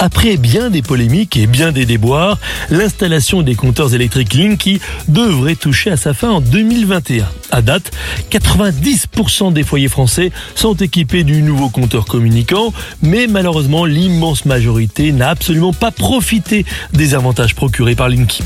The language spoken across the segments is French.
Après bien des polémiques et bien des déboires, l'installation des compteurs électriques Linky devrait toucher à sa fin en 2021. À date, 90% des foyers français sont équipés du nouveau compteur communicant, mais malheureusement l'immense majorité n'a absolument pas profité des avantages procurés par Linky.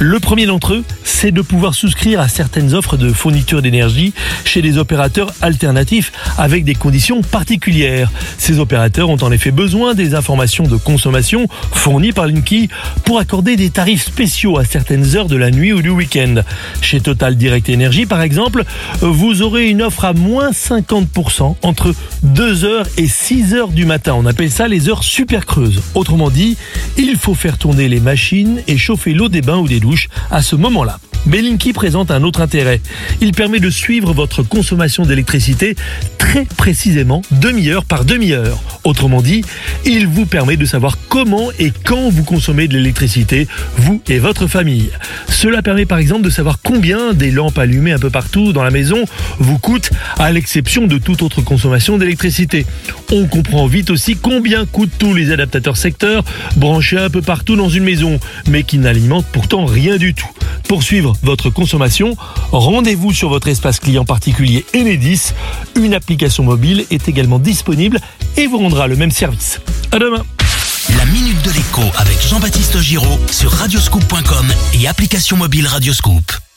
Le premier d'entre eux, c'est de pouvoir souscrire à certaines offres de fourniture d'énergie chez des opérateurs alternatifs avec des conditions particulières. Ces opérateurs ont en effet besoin des informations de consommation fournies par Linky pour accorder des tarifs spéciaux à certaines heures de la nuit ou du week-end. Chez Total Direct Energy, par exemple, vous aurez une offre à moins 50% entre 2h et 6h du matin. On appelle ça les heures super creuses. Autrement dit, il faut faire tourner les machines et chauffer l'eau des bains ou des douches à ce moment-là. Linky présente un autre intérêt. Il permet de suivre votre consommation d'électricité très précisément, demi-heure par demi-heure. Autrement dit, il vous permet de savoir comment et quand vous consommez de l'électricité, vous et votre famille. Cela permet par exemple de savoir combien des lampes allumées un peu partout dans la maison vous coûtent, à l'exception de toute autre consommation d'électricité. On comprend vite aussi combien coûtent tous les adaptateurs secteurs branchés un peu partout dans une maison, mais qui n'alimentent pourtant rien du tout. Pour suivre votre consommation, rendez-vous sur votre espace client particulier Enedis. Une application mobile est également disponible et vous rendra le même service. À demain. La minute de l'écho avec Jean-Baptiste Giraud sur radioscoop.com et application mobile Radioscoop.